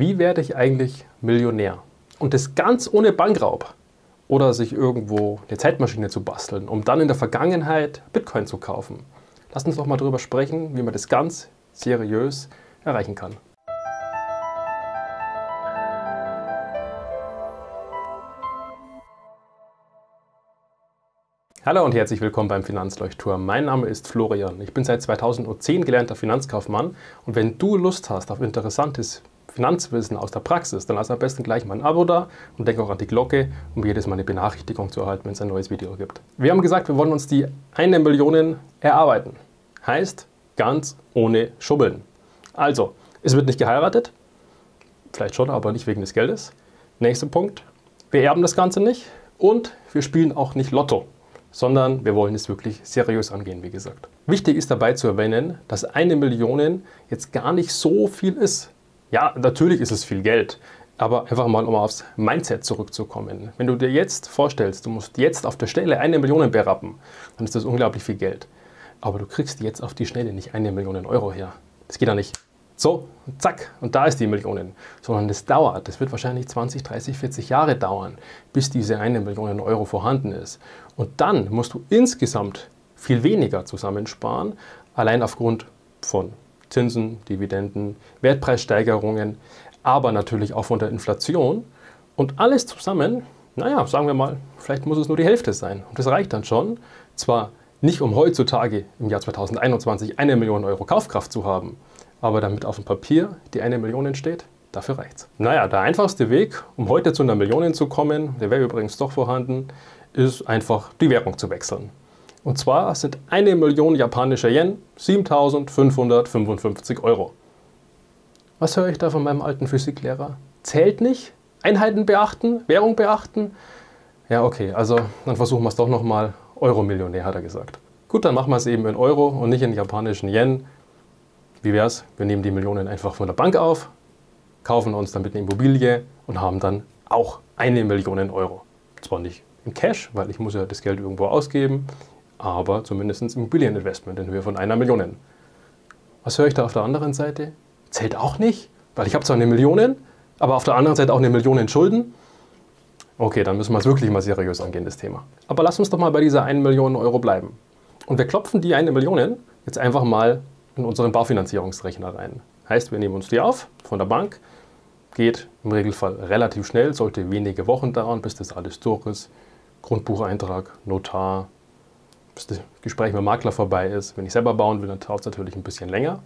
Wie werde ich eigentlich Millionär? Und das ganz ohne Bankraub oder sich irgendwo eine Zeitmaschine zu basteln, um dann in der Vergangenheit Bitcoin zu kaufen. Lass uns doch mal darüber sprechen, wie man das ganz seriös erreichen kann. Hallo und herzlich willkommen beim Finanzleuchtturm. Mein Name ist Florian. Ich bin seit 2010 gelernter Finanzkaufmann und wenn du Lust hast auf interessantes Finanzwissen aus der Praxis, dann lass am besten gleich mal ein Abo da und denk auch an die Glocke, um jedes Mal eine Benachrichtigung zu erhalten, wenn es ein neues Video gibt. Wir haben gesagt, wir wollen uns die eine Million erarbeiten. Heißt, ganz ohne Schubbeln. Also, es wird nicht geheiratet. Vielleicht schon, aber nicht wegen des Geldes. Nächster Punkt. Wir erben das Ganze nicht und wir spielen auch nicht Lotto, sondern wir wollen es wirklich seriös angehen, wie gesagt. Wichtig ist dabei zu erwähnen, dass eine Million jetzt gar nicht so viel ist. Ja, natürlich ist es viel Geld, aber einfach mal, um aufs Mindset zurückzukommen. Wenn du dir jetzt vorstellst, du musst jetzt auf der Stelle eine Million berappen, dann ist das unglaublich viel Geld. Aber du kriegst jetzt auf die Schnelle nicht eine Million Euro her. Das geht ja nicht. So, zack, und da ist die Million. Sondern das dauert. Das wird wahrscheinlich 20, 30, 40 Jahre dauern, bis diese eine Million Euro vorhanden ist. Und dann musst du insgesamt viel weniger zusammensparen, allein aufgrund von Zinsen, Dividenden, Wertpreissteigerungen, aber natürlich auch von der Inflation. Und alles zusammen, naja, sagen wir mal, vielleicht muss es nur die Hälfte sein. Und das reicht dann schon. Zwar nicht um heutzutage im Jahr 2021 eine Million Euro Kaufkraft zu haben, aber damit auf dem Papier die eine Million entsteht, dafür reicht's. Naja, der einfachste Weg, um heute zu einer Million zu kommen, der wäre übrigens doch vorhanden, ist einfach die Währung zu wechseln. Und zwar sind eine Million japanischer Yen 7555 Euro. Was höre ich da von meinem alten Physiklehrer? Zählt nicht? Einheiten beachten? Währung beachten? Ja, okay, also dann versuchen wir es doch nochmal. Euro-Millionär, hat er gesagt. Gut, dann machen wir es eben in Euro und nicht in japanischen Yen. Wie wäre es? Wir nehmen die Millionen einfach von der Bank auf, kaufen uns damit eine Immobilie und haben dann auch eine Million Euro. Zwar nicht in Cash, weil ich muss ja das Geld irgendwo ausgeben, aber zumindest Immobilieninvestment in Höhe von einer Million. Was höre ich da auf der anderen Seite? Zählt auch nicht, weil ich habe zwar eine Million, aber auf der anderen Seite auch eine Million Schulden. Okay, dann müssen wir es wirklich mal seriös angehen, das Thema. Aber lass uns doch mal bei dieser 1 Million Euro bleiben. Und wir klopfen die 1 Million jetzt einfach mal in unseren Baufinanzierungsrechner rein. Heißt, wir nehmen uns die auf von der Bank, geht im Regelfall relativ schnell, sollte wenige Wochen dauern, bis das alles durch ist. Grundbucheintrag, Notar, bis das Gespräch mit dem Makler vorbei ist. Wenn ich selber bauen will, dann dauert es natürlich ein bisschen länger.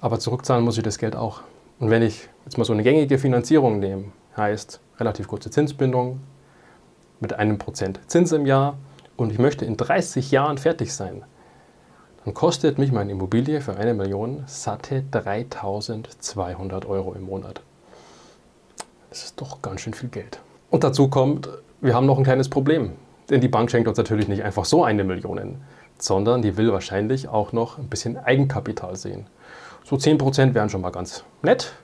Aber zurückzahlen muss ich das Geld auch. Und wenn ich jetzt mal so eine gängige Finanzierung nehme, heißt relativ kurze Zinsbindung mit einem Prozent Zins im Jahr und ich möchte in 30 Jahren fertig sein, dann kostet mich meine Immobilie für eine Million satte 3200 Euro im Monat. Das ist doch ganz schön viel Geld. Und dazu kommt, wir haben noch ein kleines Problem. Denn die Bank schenkt uns natürlich nicht einfach so eine Million, sondern die will wahrscheinlich auch noch ein bisschen Eigenkapital sehen. So 10% wären schon mal ganz nett.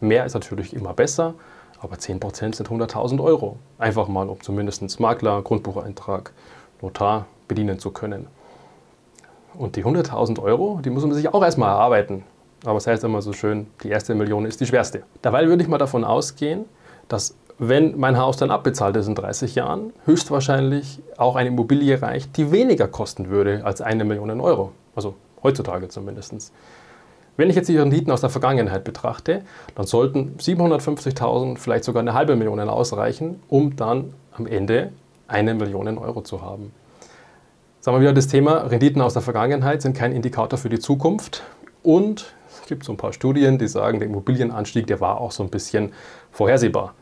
Mehr ist natürlich immer besser, aber 10% sind 100.000 Euro. Einfach mal, um zumindest Makler, Grundbucheintrag, Notar bedienen zu können. Und die 100.000 Euro, die muss man sich auch erstmal erarbeiten. Aber es heißt immer so schön, die erste Million ist die schwerste. Dabei würde ich mal davon ausgehen, dass wenn mein Haus dann abbezahlt ist in 30 Jahren, höchstwahrscheinlich auch eine Immobilie reicht, die weniger kosten würde als eine Million Euro. Also heutzutage zumindest. Wenn ich jetzt die Renditen aus der Vergangenheit betrachte, dann sollten 750.000, vielleicht sogar eine halbe Million ausreichen, um dann am Ende eine Million Euro zu haben. Sagen wir wieder das Thema, Renditen aus der Vergangenheit sind kein Indikator für die Zukunft und es gibt so ein paar Studien, die sagen, der Immobilienanstieg, der war auch so ein bisschen vorhersehbar.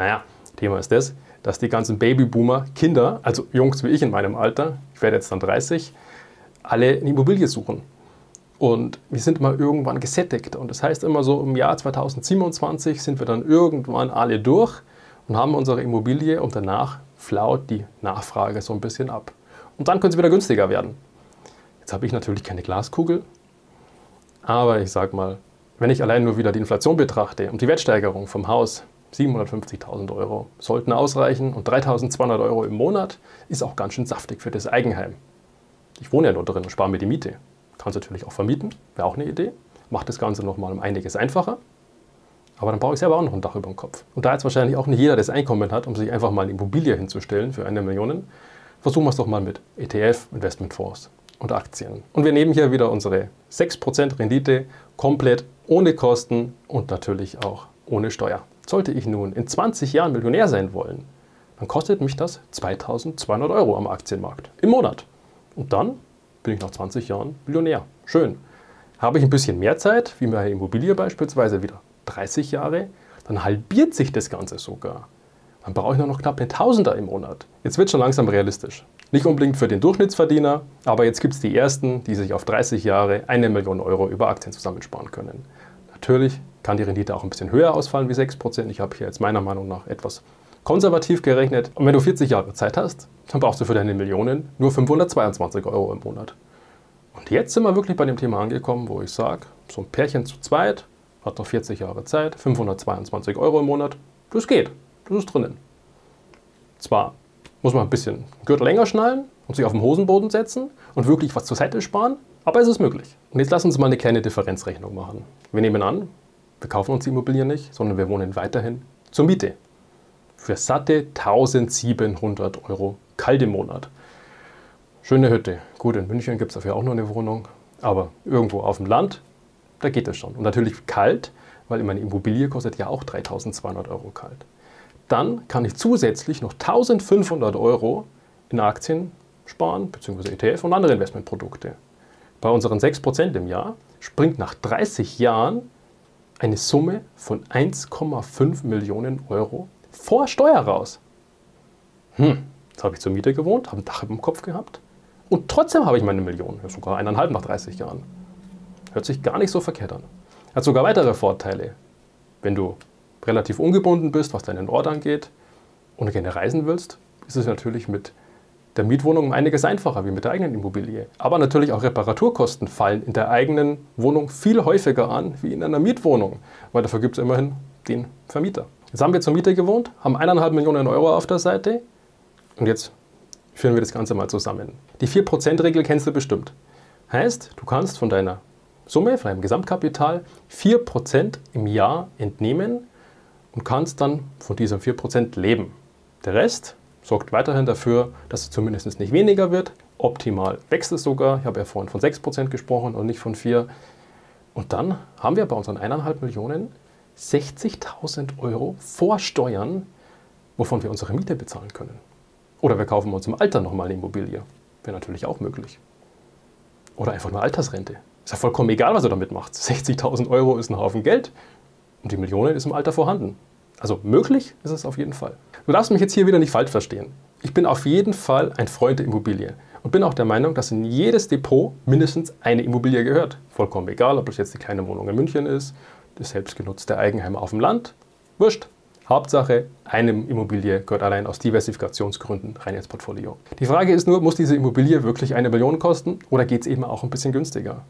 Naja, Thema ist das, dass die ganzen Babyboomer, Kinder, also Jungs wie ich in meinem Alter, ich werde jetzt dann 30, alle eine Immobilie suchen. Und wir sind mal irgendwann gesättigt. Und das heißt immer so, im Jahr 2027 sind wir dann irgendwann alle durch und haben unsere Immobilie und danach flaut die Nachfrage so ein bisschen ab. Und dann könnte es wieder günstiger werden. Jetzt habe ich natürlich keine Glaskugel, aber ich sage mal, wenn ich allein nur wieder die Inflation betrachte und die Wertsteigerung vom Haus, 750.000 Euro sollten ausreichen und 3.200 Euro im Monat ist auch ganz schön saftig für das Eigenheim. Ich wohne ja nur drin und spare mir die Miete. Kann es natürlich auch vermieten, wäre auch eine Idee. Macht das Ganze nochmal um einiges einfacher. Aber dann brauche ich selber auch noch ein Dach über dem Kopf. Und da jetzt wahrscheinlich auch nicht jeder das Einkommen hat, um sich einfach mal eine Immobilie hinzustellen für eine Million, versuchen wir es doch mal mit ETF, Investmentfonds und Aktien. Und wir nehmen hier wieder unsere 6% Rendite komplett ohne Kosten und natürlich auch ohne Steuer. Sollte ich nun in 20 Jahren Millionär sein wollen, dann kostet mich das 2200 Euro am Aktienmarkt im Monat. Und dann bin ich nach 20 Jahren Millionär. Schön. Habe ich ein bisschen mehr Zeit, wie meine Immobilie beispielsweise wieder 30 Jahre, dann halbiert sich das Ganze sogar. Dann brauche ich nur noch knapp einen Tausender im Monat. Jetzt wird schon langsam realistisch. Nicht unbedingt für den Durchschnittsverdiener, aber jetzt gibt es die ersten, die sich auf 30 Jahre eine Million Euro über Aktien zusammensparen können. Natürlich kann die Rendite auch ein bisschen höher ausfallen wie 6%. Ich habe hier jetzt meiner Meinung nach etwas konservativ gerechnet. Und wenn du 40 Jahre Zeit hast, dann brauchst du für deine Millionen nur 522 Euro im Monat. Und jetzt sind wir wirklich bei dem Thema angekommen, wo ich sage, so ein Pärchen zu zweit hat noch 40 Jahre Zeit, 522 Euro im Monat, das geht, das ist drinnen. Zwar muss man ein bisschen Gürtel länger schnallen und sich auf den Hosenboden setzen und wirklich was zur Seite sparen, aber es ist möglich. Und jetzt lass uns mal eine kleine Differenzrechnung machen. Wir nehmen an, wir kaufen uns die Immobilie nicht, sondern wir wohnen weiterhin zur Miete. Für satte 1700 Euro kalt im Monat. Schöne Hütte. Gut, in München gibt es dafür auch noch eine Wohnung, aber irgendwo auf dem Land, da geht es schon. Und natürlich kalt, weil meine Immobilie kostet ja auch 3200 Euro kalt. Dann kann ich zusätzlich noch 1500 Euro in Aktien sparen, beziehungsweise ETF und andere Investmentprodukte. Bei unseren 6% im Jahr springt nach 30 Jahren eine Summe von 1,5 Millionen Euro vor Steuer raus. Hm, jetzt habe ich zur Miete gewohnt, habe ein Dach dem Kopf gehabt und trotzdem habe ich meine Million, sogar eineinhalb nach 30 Jahren. Hört sich gar nicht so verkehrt an. Hat sogar weitere Vorteile. Wenn du relativ ungebunden bist, was deinen Ort angeht und gerne reisen willst, ist es natürlich mit der Mietwohnung um einiges einfacher wie mit der eigenen Immobilie. Aber natürlich auch Reparaturkosten fallen in der eigenen Wohnung viel häufiger an wie in einer Mietwohnung, weil dafür gibt es immerhin den Vermieter. Jetzt haben wir zur Miete gewohnt, haben eineinhalb Millionen Euro auf der Seite und jetzt führen wir das Ganze mal zusammen. Die 4%-Regel kennst du bestimmt. Heißt, du kannst von deiner Summe, von deinem Gesamtkapital 4% im Jahr entnehmen und kannst dann von diesen 4% leben. Der Rest sorgt weiterhin dafür, dass es zumindest nicht weniger wird. Optimal wächst es sogar. Ich habe ja vorhin von 6% gesprochen und nicht von 4%. Und dann haben wir bei unseren 1,5 Millionen 60.000 Euro vor Steuern, wovon wir unsere Miete bezahlen können. Oder wir kaufen uns im Alter nochmal eine Immobilie. Wäre natürlich auch möglich. Oder einfach nur Altersrente. Ist ja vollkommen egal, was du damit machst. 60.000 Euro ist ein Haufen Geld und die Millionen ist im Alter vorhanden. Also möglich ist es auf jeden Fall. Du darfst mich jetzt hier wieder nicht falsch verstehen. Ich bin auf jeden Fall ein Freund der Immobilie und bin auch der Meinung, dass in jedes Depot mindestens eine Immobilie gehört. Vollkommen egal, ob das jetzt die kleine Wohnung in München ist, das selbstgenutzte Eigenheim auf dem Land. Wurscht. Hauptsache, eine Immobilie gehört allein aus Diversifikationsgründen rein ins Portfolio. Die Frage ist nur, muss diese Immobilie wirklich eine Million kosten oder geht es eben auch ein bisschen günstiger?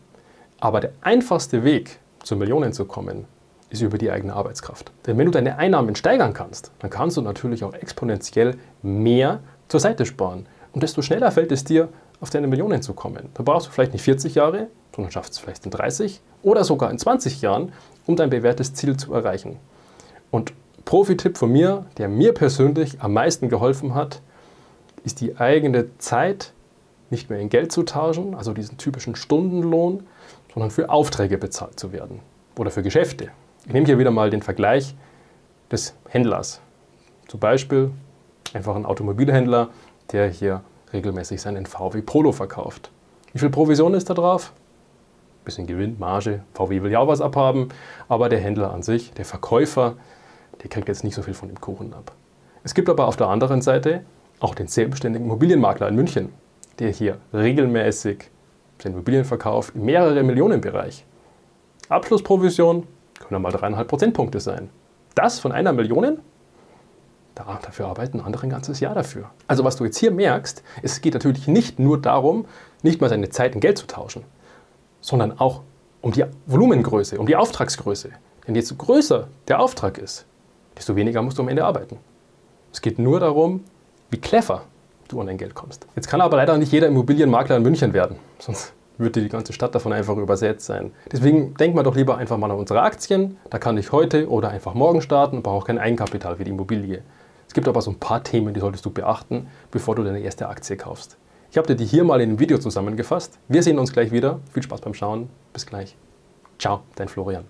Aber der einfachste Weg, zu Millionen zu kommen, ist über die eigene Arbeitskraft. Denn wenn du deine Einnahmen steigern kannst, dann kannst du natürlich auch exponentiell mehr zur Seite sparen. Und desto schneller fällt es dir, auf deine Millionen zu kommen. Da brauchst du vielleicht nicht 40 Jahre, sondern schaffst es vielleicht in 30 oder sogar in 20 Jahren, um dein bewährtes Ziel zu erreichen. Und Profi-Tipp von mir, der mir persönlich am meisten geholfen hat, ist die eigene Zeit nicht mehr in Geld zu tauschen, also diesen typischen Stundenlohn, sondern für Aufträge bezahlt zu werden oder für Geschäfte. Ich nehme hier wieder mal den Vergleich des Händlers. Zum Beispiel einfach ein Automobilhändler, der hier regelmäßig seinen VW Polo verkauft. Wie viel Provision ist da drauf? Bisschen Gewinn, Marge. VW will ja auch was abhaben, aber der Händler an sich, der Verkäufer, der kriegt jetzt nicht so viel von dem Kuchen ab. Es gibt aber auf der anderen Seite auch den selbstständigen Immobilienmakler in München, der hier regelmäßig seine Immobilien verkauft mehrere Millionen Bereich. Abschlussprovision können mal dreieinhalb Prozentpunkte sein. Das von einer Million? Da, dafür arbeiten andere ein ganzes Jahr dafür. Also was du jetzt hier merkst, es geht natürlich nicht nur darum, nicht mal seine Zeit in Geld zu tauschen, sondern auch um die Volumengröße, um die Auftragsgröße. Denn je größer der Auftrag ist, desto weniger musst du am Ende arbeiten. Es geht nur darum, wie clever du an dein Geld kommst. Jetzt kann aber leider nicht jeder Immobilienmakler in München werden, sonst würde die ganze Stadt davon einfach übersetzt sein. Deswegen denk mal doch lieber einfach mal an unsere Aktien. Da kann ich heute oder einfach morgen starten und brauche auch kein Eigenkapital für die Immobilie. Es gibt aber so ein paar Themen, die solltest du beachten, bevor du deine erste Aktie kaufst. Ich habe dir die hier mal in einem Video zusammengefasst. Wir sehen uns gleich wieder. Viel Spaß beim Schauen. Bis gleich. Ciao, dein Florian.